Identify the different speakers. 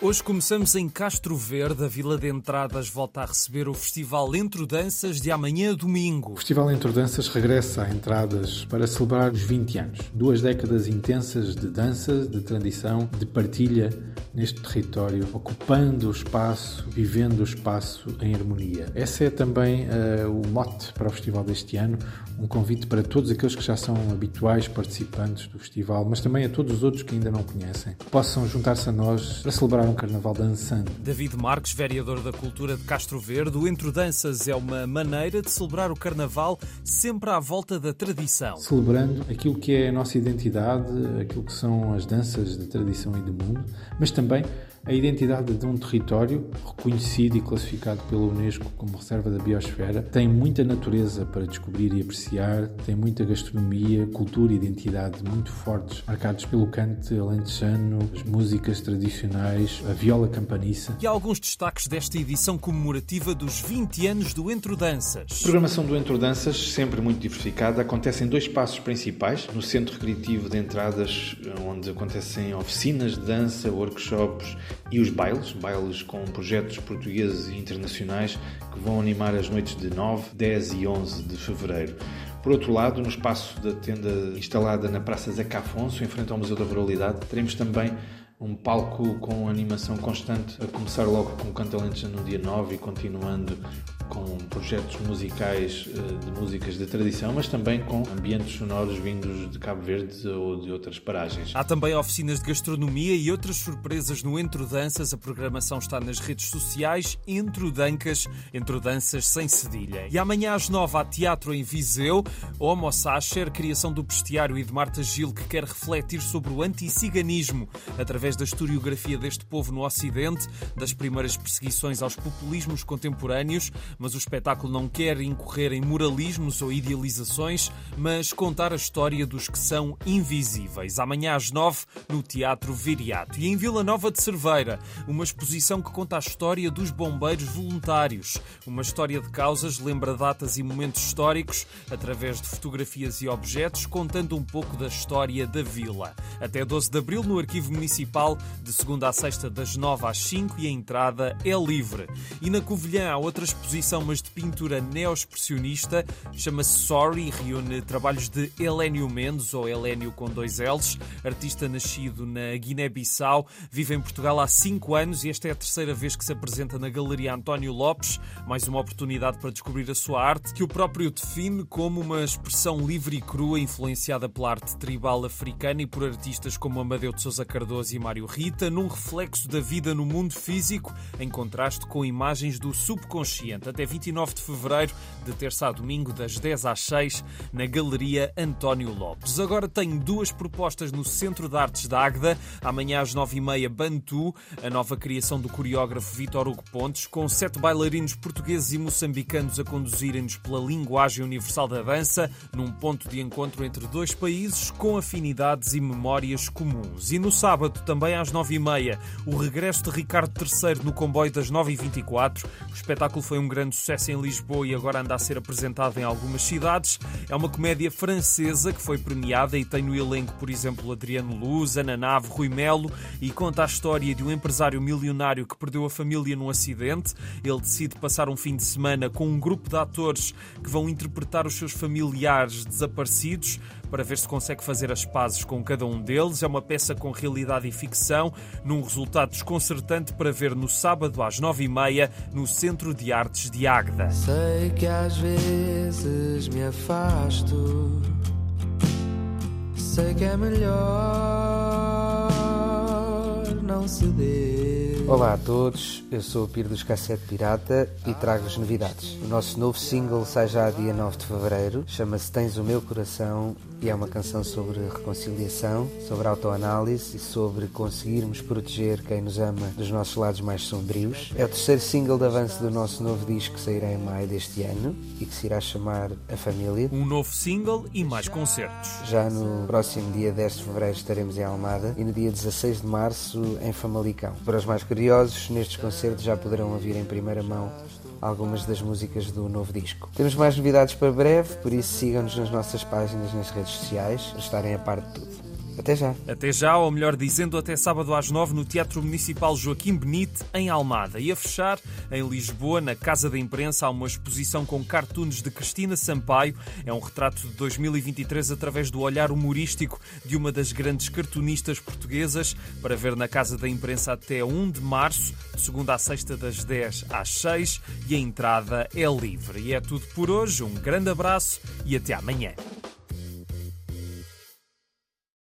Speaker 1: Hoje começamos em Castro Verde. A Vila de Entradas volta a receber o Festival Entro Danças de amanhã domingo.
Speaker 2: O Festival Entro Danças regressa a Entradas para celebrar os 20 anos. Duas décadas intensas de dança, de tradição, de partilha neste território, ocupando o espaço, vivendo o espaço em harmonia. Esse é também uh, o mote para o festival deste ano, um convite para todos aqueles que já são habituais participantes do festival, mas também a todos os outros que ainda não conhecem, que possam juntar-se a nós para celebrar um carnaval dançando.
Speaker 1: David Marques, vereador da Cultura de Castro Verde, o Entre Danças é uma maneira de celebrar o carnaval sempre à volta da tradição.
Speaker 2: Celebrando aquilo que é a nossa identidade, aquilo que são as danças de tradição e do mundo, mas também também a identidade de um território reconhecido e classificado pela Unesco como reserva da biosfera tem muita natureza para descobrir e apreciar, tem muita gastronomia, cultura e identidade muito fortes, marcados pelo cante alentejano, as músicas tradicionais, a viola campaniça.
Speaker 1: E há alguns destaques desta edição comemorativa dos 20 anos do Entro Danças.
Speaker 2: A programação do Entro Danças, sempre muito diversificada, acontece em dois espaços principais, no Centro Recreativo de Entradas, onde acontecem oficinas de dança, workshops e os bailes, bailes com projetos portugueses e internacionais que vão animar as noites de 9, 10 e 11 de fevereiro. Por outro lado, no espaço da tenda instalada na Praça Zeca Afonso, em frente ao Museu da Ruralidade, teremos também um palco com animação constante, a começar logo com Canto no dia 9 e continuando com projetos musicais eh, de músicas de tradição, mas também com ambientes sonoros vindos de Cabo Verde ou de outras paragens.
Speaker 1: Há também oficinas de gastronomia e outras surpresas no Entro Danças. A programação está nas redes sociais Entro Dancas, Entro Danças sem cedilha. E amanhã às nove há teatro em Viseu, Homo Sacher, criação do bestiário e de Marta Gil, que quer refletir sobre o anticiganismo através da historiografia deste povo no Ocidente, das primeiras perseguições aos populismos contemporâneos, mas o espetáculo não quer incorrer em moralismos ou idealizações, mas contar a história dos que são invisíveis. Amanhã às nove, no Teatro Viriato. E em Vila Nova de Cerveira, uma exposição que conta a história dos bombeiros voluntários. Uma história de causas, lembra datas e momentos históricos, através de fotografias e objetos, contando um pouco da história da vila. Até 12 de abril, no Arquivo Municipal, de segunda a sexta, das nove às cinco, e a entrada é livre. E na Covilhã há outra exposição mas de pintura neo-expressionista, chama-se Sorry, reúne trabalhos de Helénio Mendes, ou Helénio com dois L's, artista nascido na Guiné-Bissau, vive em Portugal há cinco anos e esta é a terceira vez que se apresenta na Galeria António Lopes, mais uma oportunidade para descobrir a sua arte, que o próprio define como uma expressão livre e crua, influenciada pela arte tribal africana e por artistas como Amadeu de Sousa Cardoso e Mário Rita, num reflexo da vida no mundo físico, em contraste com imagens do subconsciente até 29 de fevereiro, de terça a domingo, das 10 às 6, na Galeria António Lopes. Agora tenho duas propostas no Centro de Artes da Águeda. Amanhã às 9h30, Bantu, a nova criação do coreógrafo Vitor Hugo Pontes, com sete bailarinos portugueses e moçambicanos a conduzirem-nos pela linguagem universal da dança, num ponto de encontro entre dois países com afinidades e memórias comuns. E no sábado, também às 9h30, o regresso de Ricardo III no comboio das 9h24. O espetáculo foi um grande sucesso em Lisboa e agora anda a ser apresentado em algumas cidades. É uma comédia francesa que foi premiada e tem no elenco, por exemplo, Adriano Luz, Ana Nave, Rui Melo e conta a história de um empresário milionário que perdeu a família num acidente. Ele decide passar um fim de semana com um grupo de atores que vão interpretar os seus familiares desaparecidos para ver se consegue fazer as pazes com cada um deles. É uma peça com realidade e ficção, num resultado desconcertante para ver no sábado às nove e meia no Centro de Artes de Águeda.
Speaker 3: Sei que às vezes me afasto, sei que é melhor não ceder.
Speaker 4: Olá a todos, eu sou o Piro dos Cassete Pirata e trago-vos novidades. O nosso novo single sai já dia 9 de Fevereiro, chama-se Tens o Meu Coração e é uma canção sobre reconciliação, sobre autoanálise e sobre conseguirmos proteger quem nos ama dos nossos lados mais sombrios. É o terceiro single de avanço do nosso novo disco que sairá em maio deste ano e que se irá chamar A Família.
Speaker 1: Um novo single e mais concertos.
Speaker 4: Já no próximo dia 10 de Fevereiro estaremos em Almada e no dia 16 de Março em Famalicão. Para os mais curiosos, nestes concertos já poderão ouvir em primeira mão algumas das músicas do novo disco. Temos mais novidades para breve, por isso sigam-nos nas nossas páginas nas redes sociais para estarem a par de tudo. Até já.
Speaker 1: Até já, ou melhor dizendo, até sábado às nove no Teatro Municipal Joaquim Benite, em Almada. E a fechar, em Lisboa, na Casa da Imprensa, há uma exposição com cartoons de Cristina Sampaio. É um retrato de 2023 através do olhar humorístico de uma das grandes cartunistas portuguesas, para ver na Casa da Imprensa até 1 de março, de segunda a sexta, das 10 às 6, e a entrada é livre. E é tudo por hoje. Um grande abraço e até amanhã.